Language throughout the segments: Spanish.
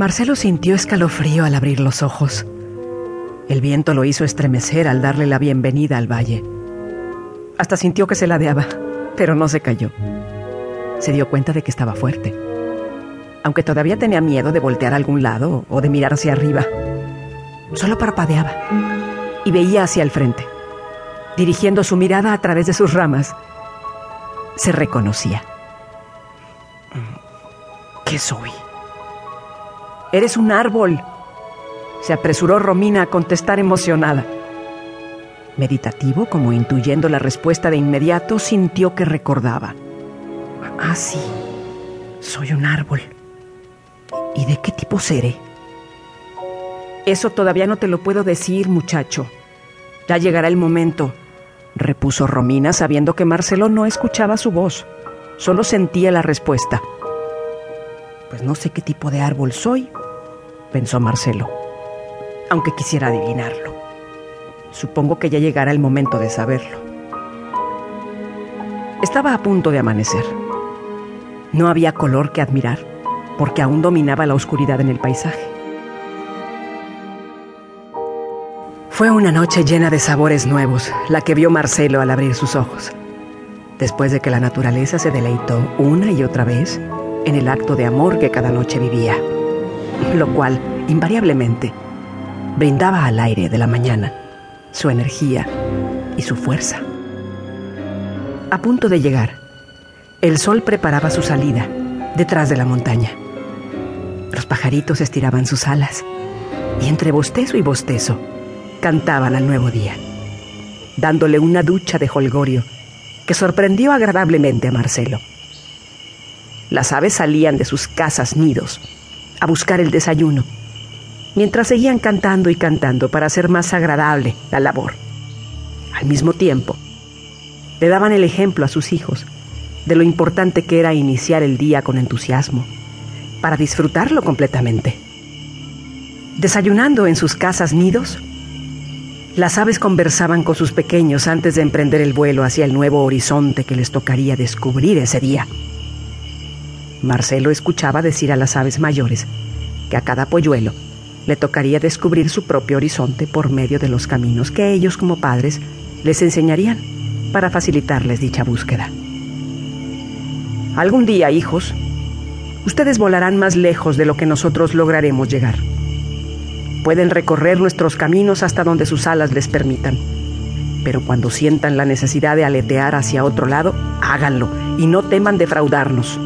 Marcelo sintió escalofrío al abrir los ojos. El viento lo hizo estremecer al darle la bienvenida al valle. Hasta sintió que se ladeaba, pero no se cayó. Se dio cuenta de que estaba fuerte, aunque todavía tenía miedo de voltear a algún lado o de mirar hacia arriba. Solo parpadeaba y veía hacia el frente, dirigiendo su mirada a través de sus ramas. Se reconocía. ¿Qué soy? Eres un árbol. Se apresuró Romina a contestar emocionada. Meditativo, como intuyendo la respuesta de inmediato, sintió que recordaba. Ah, sí, soy un árbol. ¿Y de qué tipo seré? Eso todavía no te lo puedo decir, muchacho. Ya llegará el momento, repuso Romina, sabiendo que Marcelo no escuchaba su voz, solo sentía la respuesta. Pues no sé qué tipo de árbol soy, pensó Marcelo, aunque quisiera adivinarlo. Supongo que ya llegará el momento de saberlo. Estaba a punto de amanecer. No había color que admirar, porque aún dominaba la oscuridad en el paisaje. Fue una noche llena de sabores nuevos, la que vio Marcelo al abrir sus ojos. Después de que la naturaleza se deleitó una y otra vez en el acto de amor que cada noche vivía lo cual, invariablemente, brindaba al aire de la mañana su energía y su fuerza. A punto de llegar, el sol preparaba su salida detrás de la montaña. Los pajaritos estiraban sus alas y entre bostezo y bostezo cantaban al nuevo día, dándole una ducha de holgorio que sorprendió agradablemente a Marcelo. Las aves salían de sus casas nidos a buscar el desayuno, mientras seguían cantando y cantando para hacer más agradable la labor. Al mismo tiempo, le daban el ejemplo a sus hijos de lo importante que era iniciar el día con entusiasmo, para disfrutarlo completamente. Desayunando en sus casas nidos, las aves conversaban con sus pequeños antes de emprender el vuelo hacia el nuevo horizonte que les tocaría descubrir ese día. Marcelo escuchaba decir a las aves mayores que a cada polluelo le tocaría descubrir su propio horizonte por medio de los caminos que ellos como padres les enseñarían para facilitarles dicha búsqueda. Algún día, hijos, ustedes volarán más lejos de lo que nosotros lograremos llegar. Pueden recorrer nuestros caminos hasta donde sus alas les permitan. Pero cuando sientan la necesidad de aletear hacia otro lado, háganlo y no teman defraudarnos.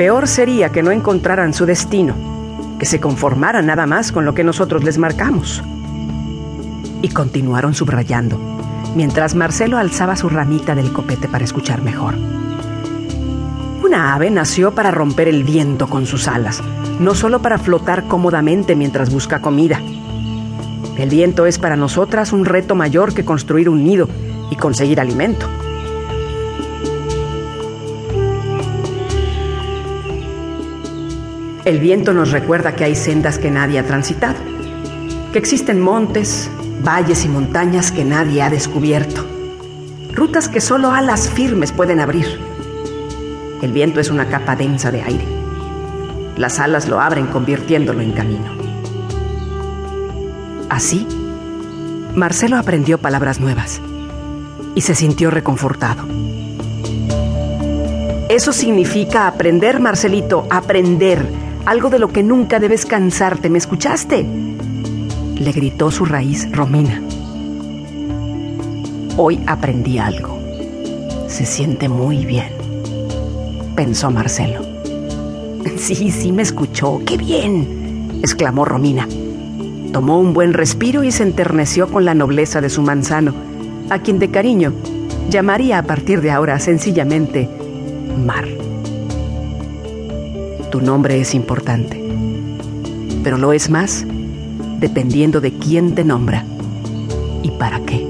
Peor sería que no encontraran su destino, que se conformaran nada más con lo que nosotros les marcamos. Y continuaron subrayando, mientras Marcelo alzaba su ramita del copete para escuchar mejor. Una ave nació para romper el viento con sus alas, no solo para flotar cómodamente mientras busca comida. El viento es para nosotras un reto mayor que construir un nido y conseguir alimento. El viento nos recuerda que hay sendas que nadie ha transitado, que existen montes, valles y montañas que nadie ha descubierto, rutas que solo alas firmes pueden abrir. El viento es una capa densa de aire. Las alas lo abren convirtiéndolo en camino. Así, Marcelo aprendió palabras nuevas y se sintió reconfortado. Eso significa aprender, Marcelito, aprender algo de lo que nunca debes cansarte, ¿me escuchaste? Le gritó su raíz Romina. Hoy aprendí algo. Se siente muy bien, pensó Marcelo. Sí, sí me escuchó, qué bien, exclamó Romina. Tomó un buen respiro y se enterneció con la nobleza de su manzano, a quien de cariño llamaría a partir de ahora sencillamente Mar. Tu nombre es importante, pero lo es más dependiendo de quién te nombra y para qué.